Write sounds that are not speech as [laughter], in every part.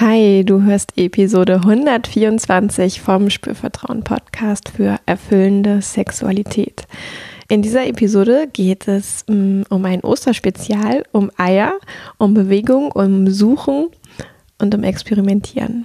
Hi, du hörst Episode 124 vom Spürvertrauen Podcast für erfüllende Sexualität. In dieser Episode geht es mm, um ein Osterspezial, um Eier, um Bewegung, um Suchen und um Experimentieren.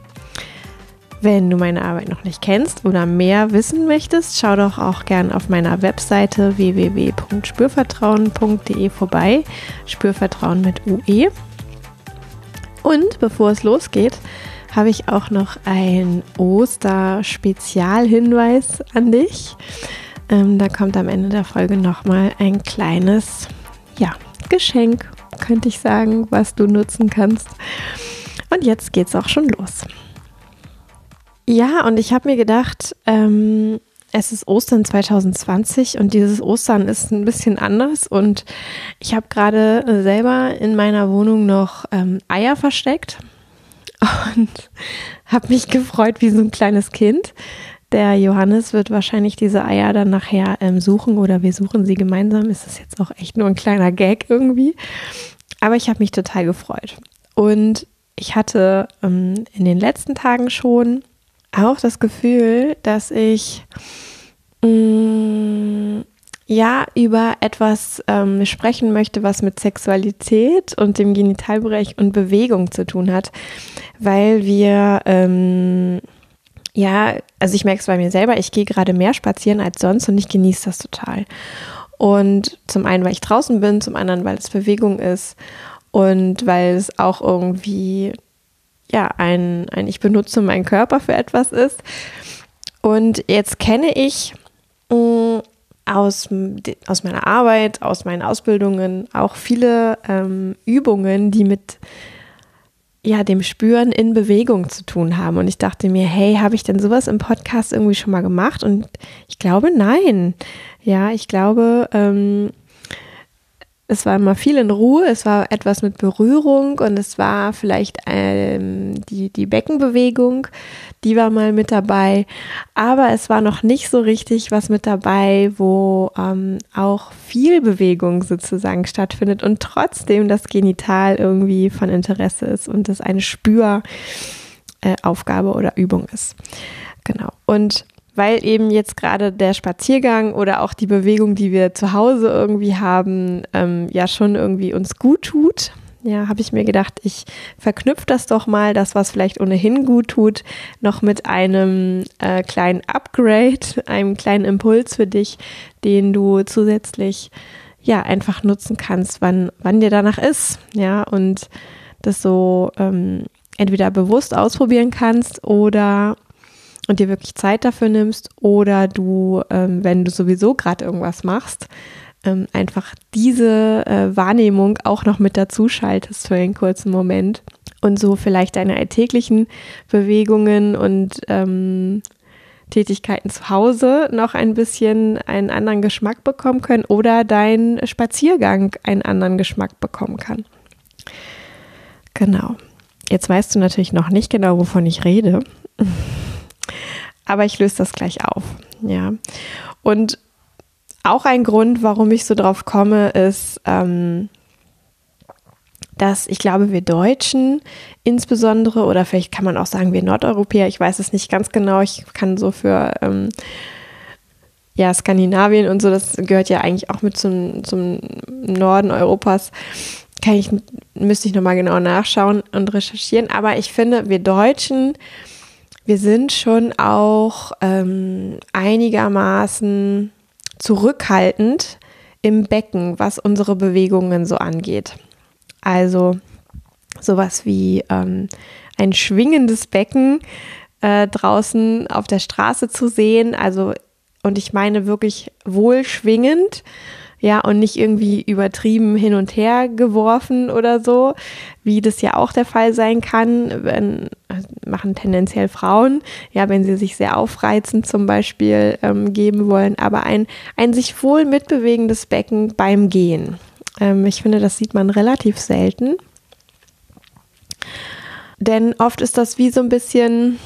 Wenn du meine Arbeit noch nicht kennst oder mehr wissen möchtest, schau doch auch gern auf meiner Webseite www.spürvertrauen.de vorbei. Spürvertrauen mit UE. Und bevor es losgeht, habe ich auch noch ein Oster-Spezialhinweis an dich. Ähm, da kommt am Ende der Folge nochmal ein kleines, ja, Geschenk, könnte ich sagen, was du nutzen kannst. Und jetzt geht's auch schon los. Ja, und ich habe mir gedacht, ähm, es ist Ostern 2020 und dieses Ostern ist ein bisschen anders und ich habe gerade selber in meiner Wohnung noch ähm, Eier versteckt [laughs] und habe mich gefreut wie so ein kleines Kind. Der Johannes wird wahrscheinlich diese Eier dann nachher ähm, suchen oder wir suchen sie gemeinsam. Ist das jetzt auch echt nur ein kleiner Gag irgendwie. Aber ich habe mich total gefreut. Und ich hatte ähm, in den letzten Tagen schon auch das Gefühl, dass ich mh, mm, ja über etwas ähm, sprechen möchte, was mit Sexualität und dem Genitalbereich und Bewegung zu tun hat, weil wir ähm, ja, also ich merke es bei mir selber, ich gehe gerade mehr spazieren als sonst und ich genieße das total. Und zum einen, weil ich draußen bin, zum anderen, weil es Bewegung ist und weil es auch irgendwie ja, ein, ein Ich benutze meinen Körper für etwas ist. Und jetzt kenne ich mh, mm, aus, aus meiner Arbeit, aus meinen Ausbildungen auch viele ähm, Übungen, die mit ja, dem Spüren in Bewegung zu tun haben. Und ich dachte mir, hey, habe ich denn sowas im Podcast irgendwie schon mal gemacht? Und ich glaube, nein. Ja, ich glaube, ähm, es war immer viel in Ruhe, es war etwas mit Berührung und es war vielleicht ähm, die, die Beckenbewegung, die war mal mit dabei. Aber es war noch nicht so richtig was mit dabei, wo ähm, auch viel Bewegung sozusagen stattfindet und trotzdem das Genital irgendwie von Interesse ist und das eine Spüraufgabe äh, oder Übung ist. Genau. Und weil eben jetzt gerade der Spaziergang oder auch die Bewegung, die wir zu Hause irgendwie haben, ähm, ja schon irgendwie uns gut tut. Ja, habe ich mir gedacht, ich verknüpfe das doch mal, das, was vielleicht ohnehin gut tut, noch mit einem äh, kleinen Upgrade, einem kleinen Impuls für dich, den du zusätzlich ja einfach nutzen kannst, wann, wann dir danach ist. Ja, und das so ähm, entweder bewusst ausprobieren kannst oder und dir wirklich Zeit dafür nimmst oder du, ähm, wenn du sowieso gerade irgendwas machst, ähm, einfach diese äh, Wahrnehmung auch noch mit dazu schaltest für einen kurzen Moment und so vielleicht deine alltäglichen Bewegungen und ähm, Tätigkeiten zu Hause noch ein bisschen einen anderen Geschmack bekommen können oder dein Spaziergang einen anderen Geschmack bekommen kann. Genau. Jetzt weißt du natürlich noch nicht genau, wovon ich rede [laughs] aber ich löse das gleich auf. Ja. Und auch ein Grund, warum ich so drauf komme, ist, ähm, dass ich glaube, wir Deutschen insbesondere, oder vielleicht kann man auch sagen, wir Nordeuropäer, ich weiß es nicht ganz genau, ich kann so für ähm, ja, Skandinavien und so, das gehört ja eigentlich auch mit zum, zum Norden Europas. Kann ich, müsste ich nochmal genau nachschauen und recherchieren. Aber ich finde, wir Deutschen wir sind schon auch ähm, einigermaßen zurückhaltend im Becken, was unsere Bewegungen so angeht. Also sowas wie ähm, ein schwingendes Becken äh, draußen auf der Straße zu sehen. Also, und ich meine wirklich wohl schwingend. Ja, und nicht irgendwie übertrieben hin und her geworfen oder so, wie das ja auch der Fall sein kann, wenn, machen tendenziell Frauen, ja, wenn sie sich sehr aufreizend zum Beispiel ähm, geben wollen, aber ein, ein sich wohl mitbewegendes Becken beim Gehen. Ähm, ich finde, das sieht man relativ selten. Denn oft ist das wie so ein bisschen,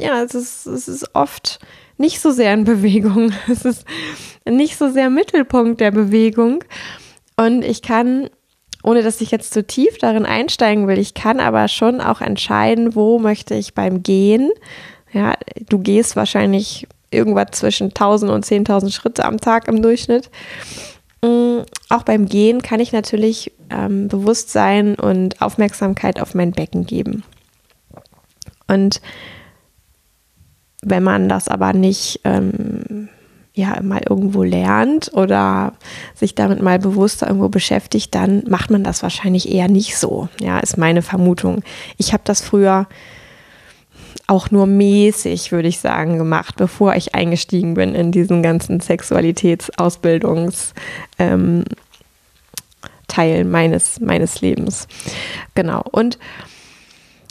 ja, es ist, es ist oft nicht so sehr in Bewegung. [laughs] Es ist nicht so sehr Mittelpunkt der Bewegung. Und ich kann, ohne dass ich jetzt zu tief darin einsteigen will, ich kann aber schon auch entscheiden, wo möchte ich beim Gehen. Ja, du gehst wahrscheinlich irgendwas zwischen 1000 und 10.000 Schritte am Tag im Durchschnitt. Mm, auch beim Gehen kann ich natürlich ähm, Bewusstsein und Aufmerksamkeit auf mein Becken geben. Und wenn man das aber nicht ähm, ja mal irgendwo lernt oder sich damit mal bewusster irgendwo beschäftigt, dann macht man das wahrscheinlich eher nicht so. Ja, ist meine Vermutung. Ich habe das früher auch nur mäßig, würde ich sagen, gemacht, bevor ich eingestiegen bin in diesen ganzen Sexualitätsausbildungs ähm, Teil meines, meines Lebens. Genau. Und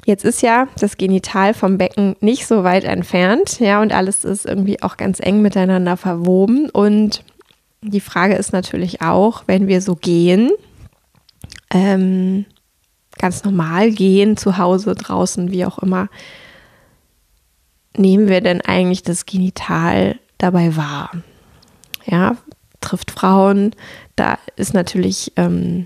Jetzt ist ja das Genital vom Becken nicht so weit entfernt, ja, und alles ist irgendwie auch ganz eng miteinander verwoben. Und die Frage ist natürlich auch, wenn wir so gehen, ähm, ganz normal gehen, zu Hause, draußen, wie auch immer, nehmen wir denn eigentlich das Genital dabei wahr? Ja, trifft Frauen, da ist natürlich ähm,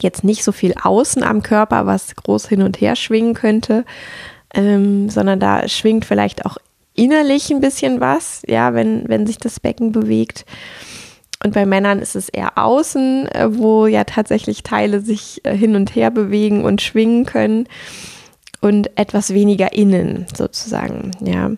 jetzt nicht so viel außen am Körper, was groß hin und her schwingen könnte, ähm, sondern da schwingt vielleicht auch innerlich ein bisschen was, ja, wenn, wenn sich das Becken bewegt. Und bei Männern ist es eher außen, äh, wo ja tatsächlich Teile sich äh, hin und her bewegen und schwingen können und etwas weniger innen sozusagen, ja.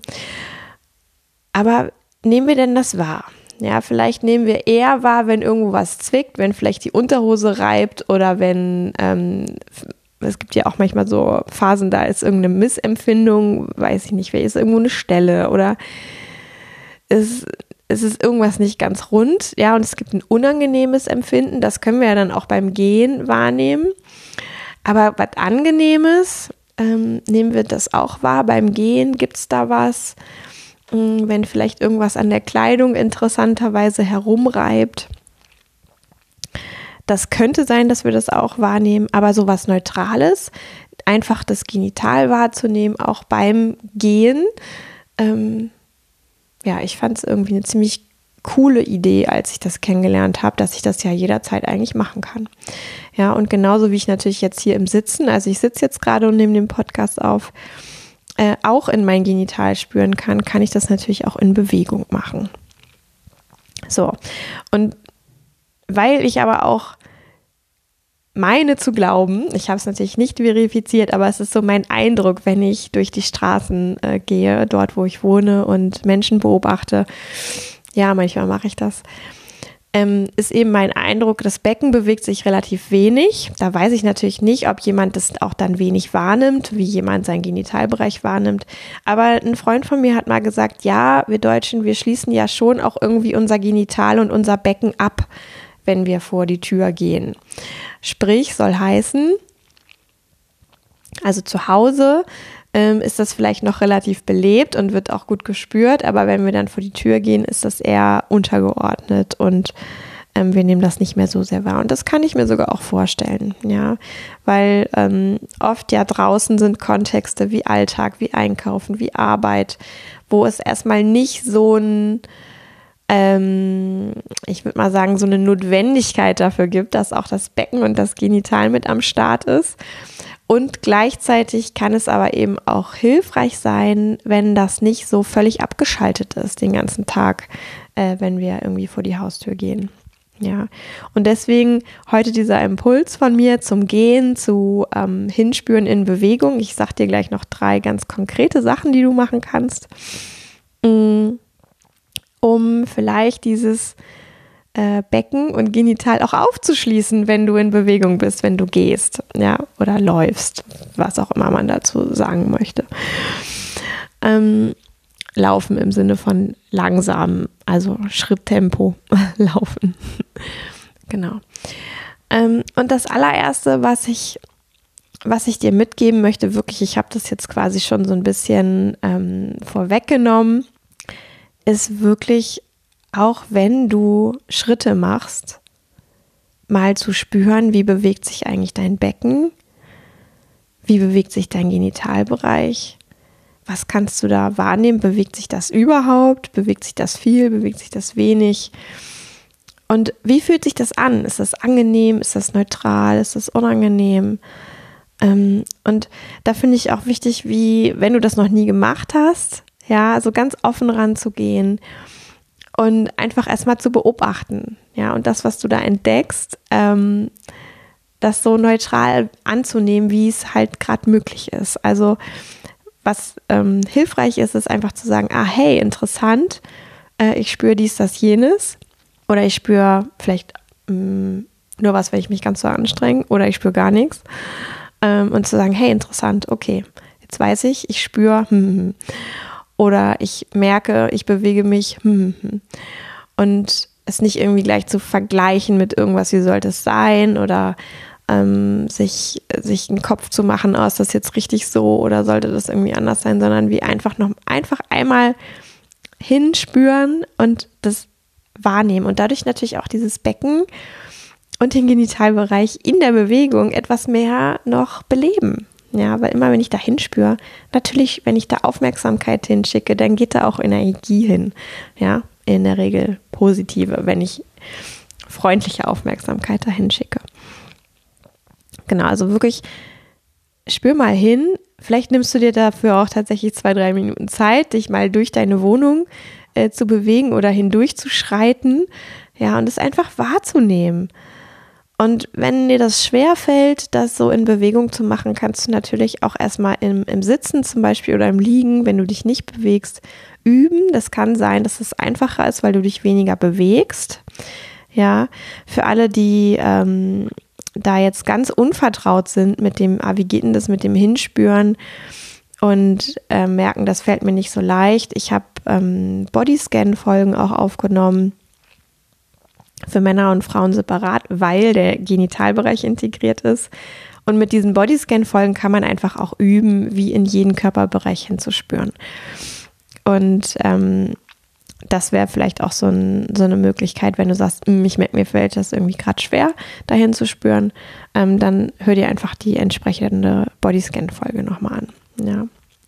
Aber nehmen wir denn das wahr? Ja, vielleicht nehmen wir eher wahr, wenn irgendwo was zwickt, wenn vielleicht die Unterhose reibt oder wenn ähm, es gibt ja auch manchmal so Phasen, da ist irgendeine Missempfindung, weiß ich nicht, wer ist irgendwo eine Stelle oder es, es ist irgendwas nicht ganz rund, ja, und es gibt ein unangenehmes Empfinden, das können wir ja dann auch beim Gehen wahrnehmen. Aber was Angenehmes, ähm, nehmen wir das auch wahr beim Gehen, gibt es da was? Mm, wenn vielleicht irgendwas an der Kleidung interessanterweise herumreibt. Das könnte sein, dass wir das auch wahrnehmen, aber sowas Neutrales, einfach das Genital wahrzunehmen, auch beim Gehen. Ähm, ja, ich fand es irgendwie eine ziemlich coole Idee, als ich das kennengelernt habe, dass ich das ja jederzeit eigentlich machen kann. Ja, und genauso wie ich natürlich jetzt hier im Sitzen, also ich sitze jetzt gerade und nehme den Podcast auf, äh, auch in mein Genital spüren kann, kann ich das natürlich auch in Bewegung machen. So, und weil ich aber auch meine zu glauben, ich habe es natürlich nicht verifiziert, aber es ist so mein Eindruck, wenn ich durch die Straßen äh, gehe, dort wo ich wohne und Menschen beobachte. Ja, manchmal mache ich das ähm, ist eben mein Eindruck, das Becken bewegt sich relativ wenig. Da weiß ich natürlich nicht, ob jemand das auch dann wenig wahrnimmt, wie jemand seinen Genitalbereich wahrnimmt. Aber ein Freund von mir hat mal gesagt, ja, wir Deutschen, wir schließen ja schon auch irgendwie unser Genital und unser Becken ab, wenn wir vor die Tür gehen. Sprich, soll heißen, also zu Hause ähm, ist das vielleicht noch relativ belebt und wird auch gut gespürt, aber wenn wir dann vor die Tür gehen, ist das eher untergeordnet und ähm, wir nehmen das nicht mehr so sehr wahr. Und das kann ich mir sogar auch vorstellen, ja, weil ähm, oft ja draußen sind Kontexte wie Alltag, wie Einkaufen, wie Arbeit, wo es erstmal nicht so ein ähm, ich würde mal sagen, so eine Notwendigkeit dafür gibt, dass auch das Becken und das Genital mit am Start ist. Und gleichzeitig kann es aber eben auch hilfreich sein, wenn das nicht so völlig abgeschaltet ist den ganzen Tag, äh, wenn wir irgendwie vor die Haustür gehen. Ja, und deswegen heute dieser Impuls von mir zum Gehen, zu ähm, Hinspüren in Bewegung. Ich sage dir gleich noch drei ganz konkrete Sachen, die du machen kannst, mm, um vielleicht dieses äh, Becken und Genital auch aufzuschließen, wenn du in Bewegung bist, wenn du gehst, ja, oder läufst, was auch immer man dazu sagen möchte. Ähm, laufen im Sinne von langsam, also Schritttempo [laughs] laufen. genau. Ähm, und das allererste, was ich, was ich dir mitgeben möchte, wirklich, ich habe das jetzt quasi schon so ein bisschen ähm, vorweggenommen, ist wirklich, auch wenn du Schritte machst, mal zu spüren, wie bewegt sich eigentlich dein Becken, wie bewegt sich dein Genitalbereich, was kannst du da wahrnehmen, bewegt sich das überhaupt, bewegt sich das viel, bewegt sich das wenig und wie fühlt sich das an? Ist das angenehm, ist das neutral, ist das unangenehm? Ähm, und da finde ich auch wichtig, wie, wenn du das noch nie gemacht hast, ja, so ganz offen ranzugehen und einfach erstmal zu beobachten, ja, und das, was du da entdeckst, ähm, das so neutral anzunehmen, wie es halt gerade möglich ist. Also was ähm, hilfreich ist, ist einfach zu sagen, ah, hey, interessant, äh, ich spüre dies, das, jenes. Oder ich spüre vielleicht mh, mm, nur was, wenn ich mich ganz so anstrenge. Oder ich spüre gar nichts. Ähm, und zu sagen, hey, interessant, okay, jetzt weiß ich, ich spüre. Hm, hm, hm. Oder ich merke, ich bewege mich. Hm, hm, hm. Und es nicht irgendwie gleich zu vergleichen mit irgendwas, wie sollte es sein oder ähm, sich, sich einen Kopf zu machen, oh, ist das jetzt richtig so oder sollte das irgendwie anders sein, sondern wie einfach noch einfach einmal hinspüren und das wahrnehmen und dadurch natürlich auch dieses Becken und den Genitalbereich in der Bewegung etwas mehr noch beleben. Ja, weil immer wenn ich da hinspüre, natürlich, wenn ich da Aufmerksamkeit hinschicke, dann geht da auch Energie hin. Ja, in der Regel positive, wenn ich freundliche Aufmerksamkeit dahin schicke. Genau, also wirklich spür mal hin. Vielleicht nimmst du dir dafür auch tatsächlich zwei, drei Minuten Zeit, dich mal durch deine Wohnung äh, zu bewegen oder hindurchzuschreiten. Ja, und es einfach wahrzunehmen. Und wenn dir das schwer fällt, das so in Bewegung zu machen, kannst du natürlich auch erstmal im, im Sitzen zum Beispiel oder im Liegen, wenn du dich nicht bewegst, üben. Das kann sein, dass es einfacher ist, weil du dich weniger bewegst. Ja, für alle, die ähm, da jetzt ganz unvertraut sind mit dem, ah, geht denn das mit dem Hinspüren und äh, merken, das fällt mir nicht so leicht. Ich habe ähm, Bodyscan-Folgen auch aufgenommen für Männer und Frauen separat, weil der Genitalbereich integriert ist. Und mit diesen Bodyscan-Folgen kann man einfach auch üben, wie in jeden Körperbereich hinzuspüren. Und ähm, das wäre vielleicht auch so, ein, so, eine Möglichkeit, wenn du sagst, hm, ich merke, mir fällt das irgendwie gerade schwer, dahin zu spüren, ähm, dann hör dir einfach die entsprechende Bodyscan-Folge nochmal an. Ja.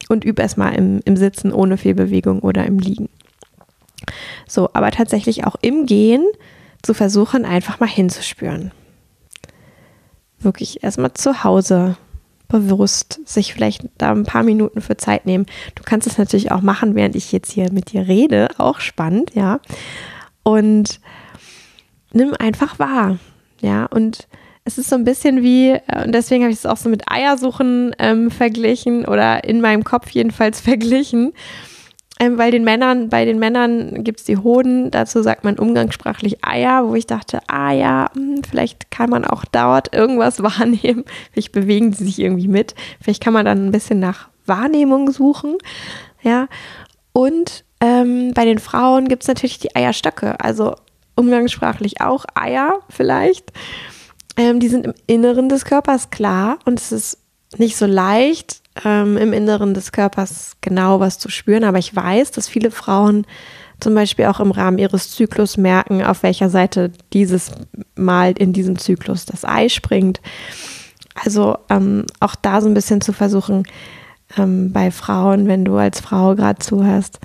Und üb erstmal im, im Sitzen ohne Fehlbewegung oder im Liegen. So, aber tatsächlich auch im Gehen zu versuchen, einfach mal hinzuspüren. Wirklich erstmal zu Hause bewusst sich vielleicht da ein paar Minuten für Zeit nehmen. Du kannst es natürlich auch machen, während ich jetzt hier mit dir rede. Auch spannend, ja. Und nimm einfach wahr, ja. Und es ist so ein bisschen wie, äh, und deswegen habe ich es auch so mit Eiersuchen ähm, verglichen oder in meinem Kopf jedenfalls [laughs] verglichen. Ähm, weil den Männern, bei den Männern gibt es die Hoden, dazu sagt man umgangssprachlich Eier, wo ich dachte, ah ja, hm, vielleicht kann man auch dort irgendwas [laughs] wahrnehmen. Vielleicht bewegen sie sich irgendwie mit. Vielleicht kann man dann ein bisschen nach Wahrnehmung suchen. Ja. Und ähm, bei den Frauen gibt es natürlich die Eierstöcke, also umgangssprachlich auch Eier vielleicht. Ähm, die sind im Inneren des Körpers klar und es ist nicht so leicht, ähm, im Inneren des Körpers genau was zu spüren, aber ich weiß, dass viele Frauen zum Beispiel auch im Rahmen ihres Zyklus merken, auf welcher Seite dieses Mal in diesem Zyklus das Ei springt. Also ähm, auch da so ein bisschen zu versuchen, ähm, bei Frauen, wenn du als Frau gerade zuhörst,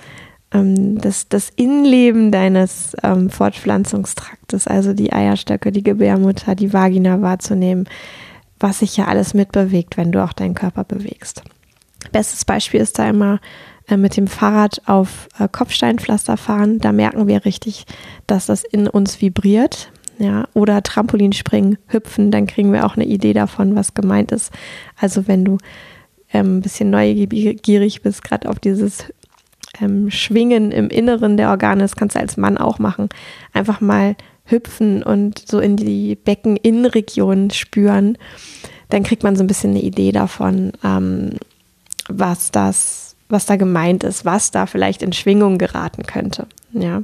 ähm, das, das Innenleben deines ähm, Fortpflanzungstraktes, also die Eierstöcke, die Gebärmutter, die Vagina wahrzunehmen, was sich ja alles mitbewegt, wenn du auch deinen Körper bewegst. Bestes Beispiel ist da immer äh, mit dem Fahrrad auf äh, Kopfsteinpflaster fahren. Da merken wir richtig, dass das in uns vibriert. Ja, oder Trampolinspringen, hüpfen, dann kriegen wir auch eine Idee davon, was gemeint ist. Also wenn du ähm, ein bisschen neugierig bist, gerade auf dieses ähm, Schwingen im Inneren der Organe, das kannst du als Mann auch machen. Einfach mal hüpfen und so in die Beckeninnenregion spüren, dann kriegt man so ein bisschen eine Idee davon, ähm, was das was da gemeint ist, was da vielleicht in Schwingung geraten könnte. Ja.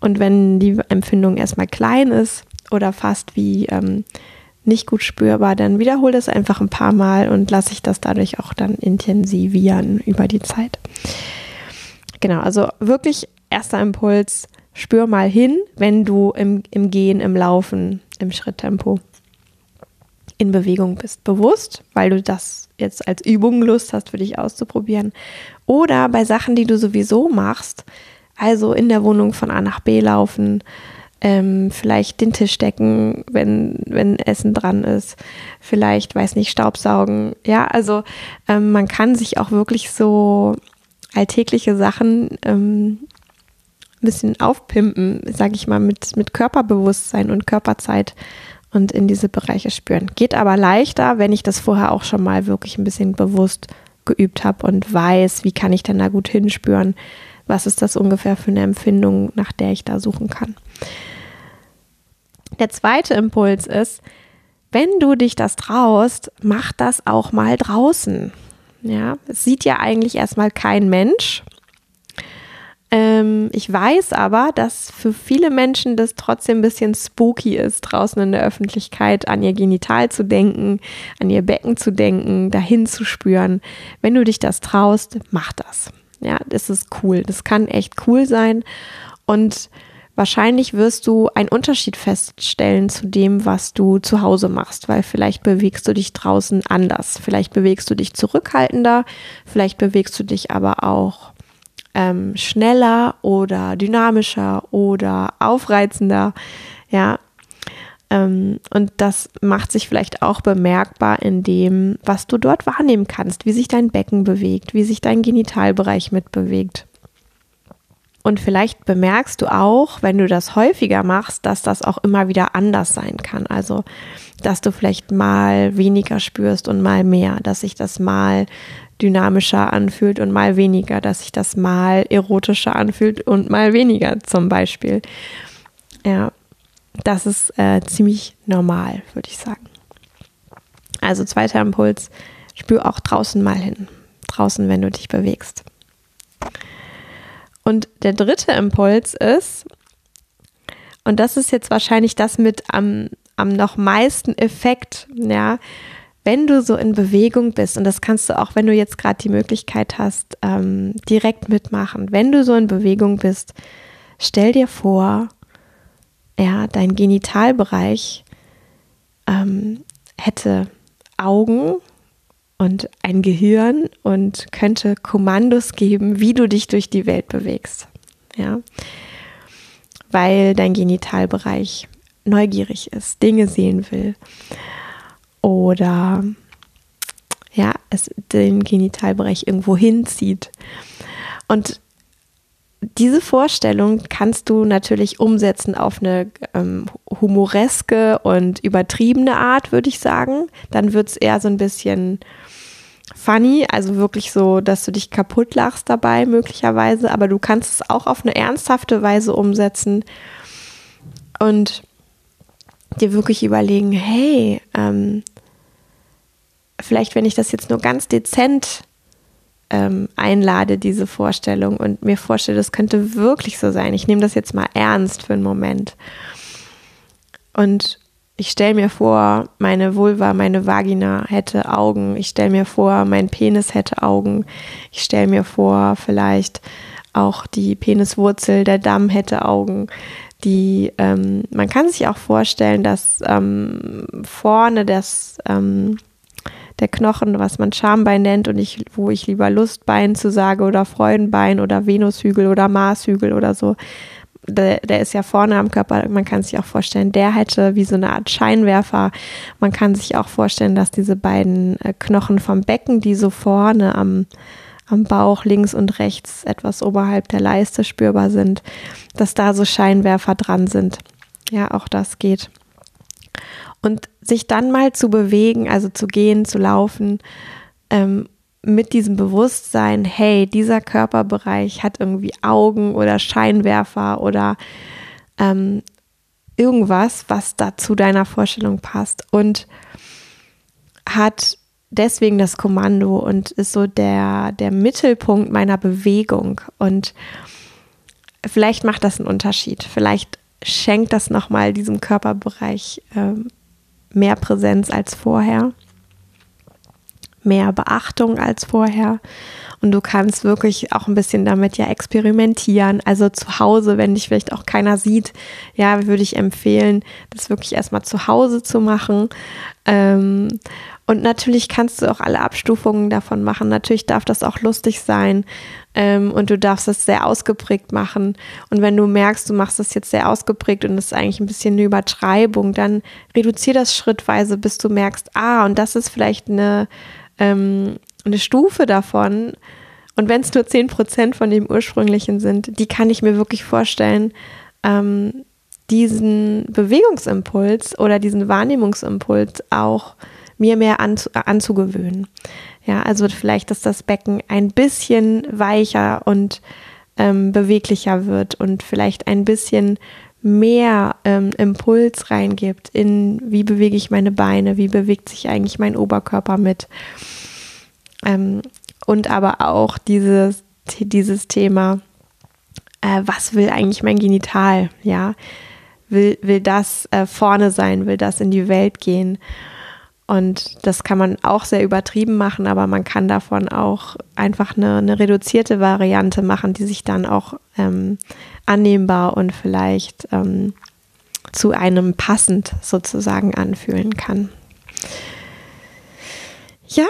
Und wenn die Empfindung erstmal klein ist oder fast wie ähm, nicht gut spürbar, dann wiederhole das einfach ein paar Mal und lasse ich das dadurch auch dann intensivieren über die Zeit. Genau, also wirklich erster Impuls, spür mal hin, wenn du im, im Gehen, im Laufen, im Schritttempo in Bewegung bist, bewusst, weil du das jetzt als Übung Lust hast, für dich auszuprobieren. Oder bei Sachen, die du sowieso machst, also in der Wohnung von A nach B laufen, ähm, vielleicht den Tisch decken, wenn, wenn Essen dran ist, vielleicht, weiß nicht, Staubsaugen. Ja, also ähm, man kann sich auch wirklich so alltägliche Sachen ähm, bisschen aufpimpen, sage ich mal, mit, mit Körperbewusstsein und Körperzeit und in diese Bereiche spüren. Geht aber leichter, wenn ich das vorher auch schon mal wirklich ein bisschen bewusst geübt habe und weiß, wie kann ich denn da gut hinspüren, was ist das ungefähr für eine Empfindung, nach der ich da suchen kann. Der zweite Impuls ist, wenn du dich das traust, mach das auch mal draußen. Ja, es sieht ja eigentlich erstmal kein Mensch. Ähm, ich weiß aber, dass für viele Menschen das trotzdem ein bisschen spooky ist, draußen in der Öffentlichkeit an ihr Genital zu denken, an ihr Becken zu denken, dahin zu spüren. Wenn du dich das traust, mach das. Ja, das ist cool. Das kann echt cool sein. Und wahrscheinlich wirst du einen Unterschied feststellen zu dem, was du zu Hause machst, weil vielleicht bewegst du dich draußen anders. Vielleicht bewegst du dich zurückhaltender, vielleicht bewegst du dich aber auch ähm, schneller oder dynamischer oder aufreizender. Ja, ähm, und das macht sich vielleicht auch bemerkbar in dem, was du dort wahrnehmen kannst, wie sich dein Becken bewegt, wie sich dein Genitalbereich mitbewegt. Und vielleicht bemerkst du auch, wenn du das häufiger machst, dass das auch immer wieder anders sein kann. Also, dass du vielleicht mal weniger spürst und mal mehr, dass sich das mal dynamischer anfühlt und mal weniger, dass sich das mal erotischer anfühlt und mal weniger zum Beispiel. Ja, das ist äh, ziemlich normal, würde ich sagen. Also zweiter Impuls, spür auch draußen mal hin. Draußen, wenn du dich bewegst. Und der dritte Impuls ist, und das ist jetzt wahrscheinlich das mit am, am noch meisten Effekt, ja, wenn du so in Bewegung bist, und das kannst du auch, wenn du jetzt gerade die Möglichkeit hast, ähm, direkt mitmachen, wenn du so in Bewegung bist, stell dir vor, ja, dein Genitalbereich ähm, hätte Augen und ein Gehirn und könnte Kommandos geben, wie du dich durch die Welt bewegst. Ja, weil dein Genitalbereich neugierig ist, Dinge sehen will oder ja, es den Genitalbereich irgendwo hinzieht. Und diese Vorstellung kannst du natürlich umsetzen auf eine ähm, humoreske und übertriebene Art, würde ich sagen. Dann wird es eher so ein bisschen funny, also wirklich so, dass du dich kaputt lachst dabei möglicherweise, aber du kannst es auch auf eine ernsthafte Weise umsetzen und dir wirklich überlegen, hey, ähm, vielleicht wenn ich das jetzt nur ganz dezent ähm, einlade, diese Vorstellung und mir vorstelle, das könnte wirklich so sein. Ich nehme das jetzt mal ernst für einen Moment. Und ich stelle mir vor, meine Vulva, meine Vagina hätte Augen. Ich stelle mir vor, mein Penis hätte Augen. Ich stelle mir vor, vielleicht auch die Peniswurzel, der Damm hätte Augen. Die, ähm, man kann sich auch vorstellen, dass ähm, vorne das, ähm, der Knochen, was man Schambein nennt und ich, wo ich lieber Lustbein zu sage oder Freudenbein oder Venushügel oder Marshügel oder so. Der, der ist ja vorne am Körper, man kann sich auch vorstellen, der hätte wie so eine Art Scheinwerfer. Man kann sich auch vorstellen, dass diese beiden äh, Knochen vom Becken, die so vorne am, am Bauch links und rechts etwas oberhalb der Leiste spürbar sind, dass da so Scheinwerfer dran sind. Ja, auch das geht. Und sich dann mal zu bewegen, also zu gehen, zu laufen, ähm, mit diesem Bewusstsein, hey, dieser Körperbereich hat irgendwie Augen oder Scheinwerfer oder ähm, irgendwas, was da zu deiner Vorstellung passt und hat deswegen das Kommando und ist so der, der Mittelpunkt meiner Bewegung. Und vielleicht macht das einen Unterschied. Vielleicht schenkt das nochmal diesem Körperbereich äh, mehr Präsenz als vorher, mehr Beachtung als vorher. Und du kannst wirklich auch ein bisschen damit ja experimentieren. Also zu Hause, wenn dich vielleicht auch keiner sieht, ja, würde ich empfehlen, das wirklich erstmal zu Hause zu machen. Ähm, und natürlich kannst du auch alle Abstufungen davon machen. Natürlich darf das auch lustig sein ähm, und du darfst das sehr ausgeprägt machen. Und wenn du merkst, du machst das jetzt sehr ausgeprägt und es ist eigentlich ein bisschen eine Übertreibung, dann reduzier das schrittweise, bis du merkst, ah, und das ist vielleicht eine, ähm, eine Stufe davon. Und wenn es nur 10% von dem ursprünglichen sind, die kann ich mir wirklich vorstellen, ähm, diesen Bewegungsimpuls oder diesen Wahrnehmungsimpuls auch mir mehr anzu anzugewöhnen. Ja, also vielleicht, dass das Becken ein bisschen weicher und ähm, beweglicher wird und vielleicht ein bisschen mehr ähm, Impuls reingibt in, wie bewege ich meine Beine, wie bewegt sich eigentlich mein Oberkörper mit. Ähm, und aber auch dieses, dieses Thema, äh, was will eigentlich mein Genital? Ja, will, will das äh, vorne sein, will das in die Welt gehen? Und das kann man auch sehr übertrieben machen, aber man kann davon auch einfach eine, eine reduzierte Variante machen, die sich dann auch ähm, annehmbar und vielleicht ähm, zu einem passend sozusagen anfühlen kann. Ja,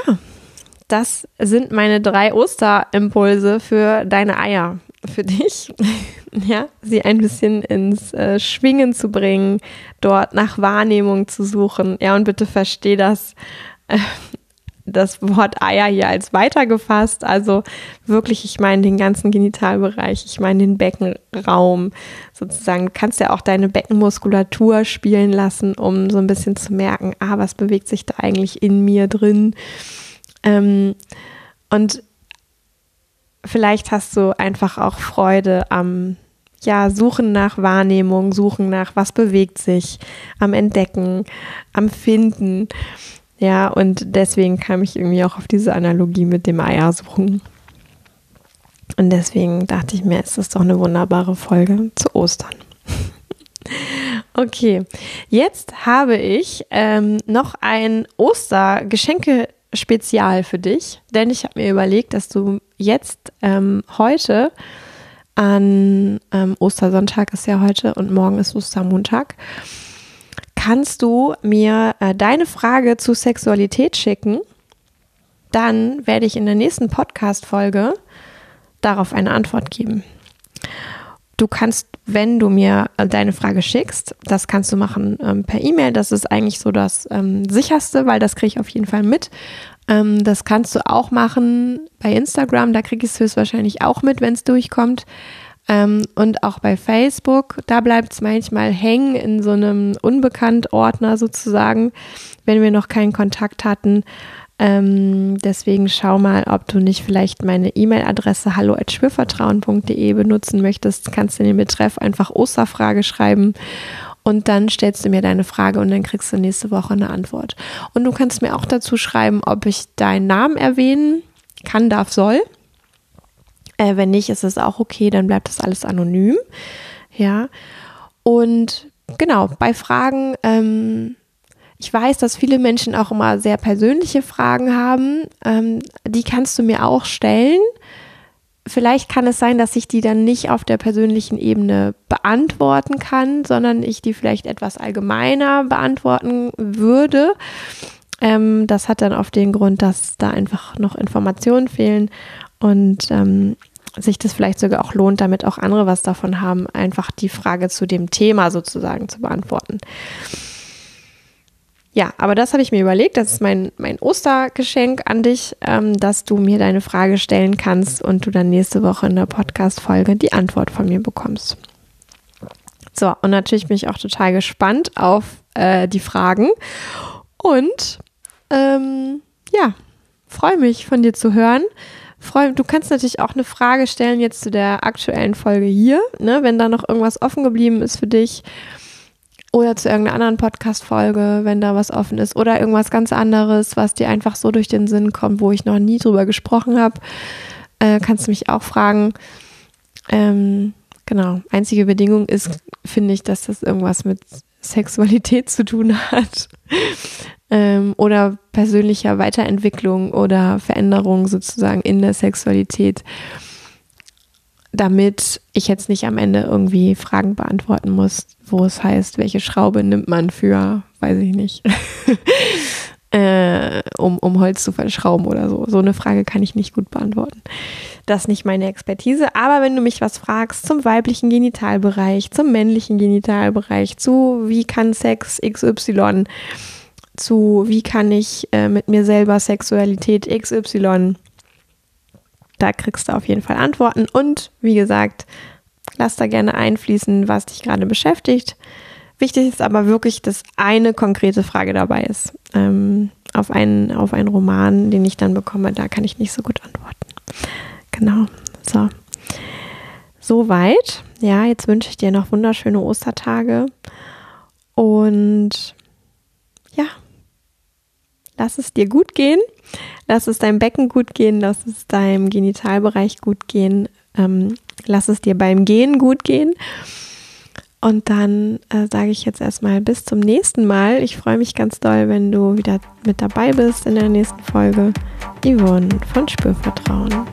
das sind meine drei Osterimpulse für deine Eier, für dich. [laughs] ja, sie ein bisschen ins äh, Schwingen zu bringen, dort nach Wahrnehmung zu suchen. Ja, und bitte versteh das, äh, das Wort Eier hier als weitergefasst. Also wirklich, ich meine den ganzen Genitalbereich, ich meine den Beckenraum sozusagen. Du kannst ja auch deine Beckenmuskulatur spielen lassen, um so ein bisschen zu merken, ah, was bewegt sich da eigentlich in mir drin. Ähm, und vielleicht hast du einfach auch Freude am ja, Suchen nach Wahrnehmung, Suchen nach, was bewegt sich, am Entdecken, am Finden. Ja, und deswegen kam ich irgendwie auch auf diese Analogie mit dem Eiersuchen. Und deswegen dachte ich mir, es ist doch eine wunderbare Folge zu Ostern. [laughs] okay, jetzt habe ich ähm, noch ein Ostergeschenke-Spezial für dich, denn ich habe mir überlegt, dass du jetzt ähm, heute an ähm, Ostersonntag ist ja heute und morgen ist Ostermontag, kannst du mir äh, deine Frage zu Sexualität schicken. Dann werde ich in der nächsten Podcast-Folge darauf eine Antwort geben. Du kannst, wenn du mir äh, deine Frage schickst, das kannst du machen ähm, per E-Mail. Das ist eigentlich so das ähm, sicherste, weil das kriege ich auf jeden Fall mit. Ähm, das kannst du auch machen bei Instagram, da kriege ich es höchstwahrscheinlich auch mit, wenn es durchkommt. Ähm, und auch bei Facebook, da bleibt es manchmal hängen in so einem Unbekannt-Ordner sozusagen, wenn wir noch keinen Kontakt hatten. Ähm, deswegen schau mal, ob du nicht vielleicht meine E-Mail-Adresse hallo.schwürvertrauen.de benutzen möchtest. Kannst du in den Betreff einfach Osterfrage schreiben und dann stellst du mir deine Frage und dann kriegst du nächste Woche eine Antwort. Und du kannst mir auch dazu schreiben, ob ich deinen Namen erwähnen kann, darf, soll. Äh, wenn nicht, ist es auch okay, dann bleibt das alles anonym. Ja. Und genau, bei Fragen, ähm, ich weiß, dass viele Menschen auch immer sehr persönliche Fragen haben. Ähm, die kannst du mir auch stellen vielleicht kann es sein, dass ich die dann nicht auf der persönlichen Ebene beantworten kann, sondern ich die vielleicht etwas allgemeiner beantworten würde. Ähm, das hat dann oft den Grund, dass da einfach noch Informationen fehlen und ähm, sich das vielleicht sogar auch lohnt, damit auch andere was davon haben, einfach die Frage zu dem Thema sozusagen zu beantworten. Ja, aber das habe ich mir überlegt. Das ist mein, mein Ostergeschenk an dich, ähm, dass du mir deine Frage stellen kannst und du dann nächste Woche in der Podcast-Folge die Antwort von mir bekommst. So, und natürlich bin ich auch total gespannt auf äh, die Fragen. Und ähm, ja, freue mich von dir zu hören. Du kannst natürlich auch eine Frage stellen jetzt zu der aktuellen Folge hier, ne, wenn da noch irgendwas offen geblieben ist für dich oder zu irgendeiner anderen Podcast-Folge, wenn da was offen ist oder irgendwas ganz anderes, was dir einfach so durch den Sinn kommt, wo ich noch nie drüber gesprochen habe, äh, kannst du mich auch fragen. Ähm, genau. Einzige Bedingung ist, finde ich, dass das irgendwas mit Sexualität zu tun hat [laughs] ähm, oder persönlicher Weiterentwicklung oder Veränderung sozusagen in der Sexualität damit ich jetzt nicht am Ende irgendwie Fragen beantworten muss, wo es heißt, welche Schraube nimmt man für, weiß ich nicht, [laughs] äh, um, um Holz zu verschrauben oder so. So eine Frage kann ich nicht gut beantworten. Das ist nicht meine Expertise. Aber wenn du mich was fragst zum weiblichen Genitalbereich, zum männlichen Genitalbereich, zu wie kann Sex XY, zu wie kann ich äh, mit mir selber Sexualität XY, da kriegst du auf jeden Fall Antworten. Und wie gesagt, lass da gerne einfließen, was dich gerade beschäftigt. Wichtig ist aber wirklich, dass eine konkrete Frage dabei ist. Ähm, auf, einen, auf einen Roman, den ich dann bekomme, da kann ich nicht so gut antworten. Genau. So. Soweit. Ja, jetzt wünsche ich dir noch wunderschöne Ostertage. Und ja, lass es dir gut gehen. Lass es deinem Becken gut gehen, lass es deinem Genitalbereich gut gehen, ähm, lass es dir beim Gehen gut gehen. Und dann äh, sage ich jetzt erstmal bis zum nächsten Mal. Ich freue mich ganz doll, wenn du wieder mit dabei bist in der nächsten Folge. Yvonne von Spürvertrauen.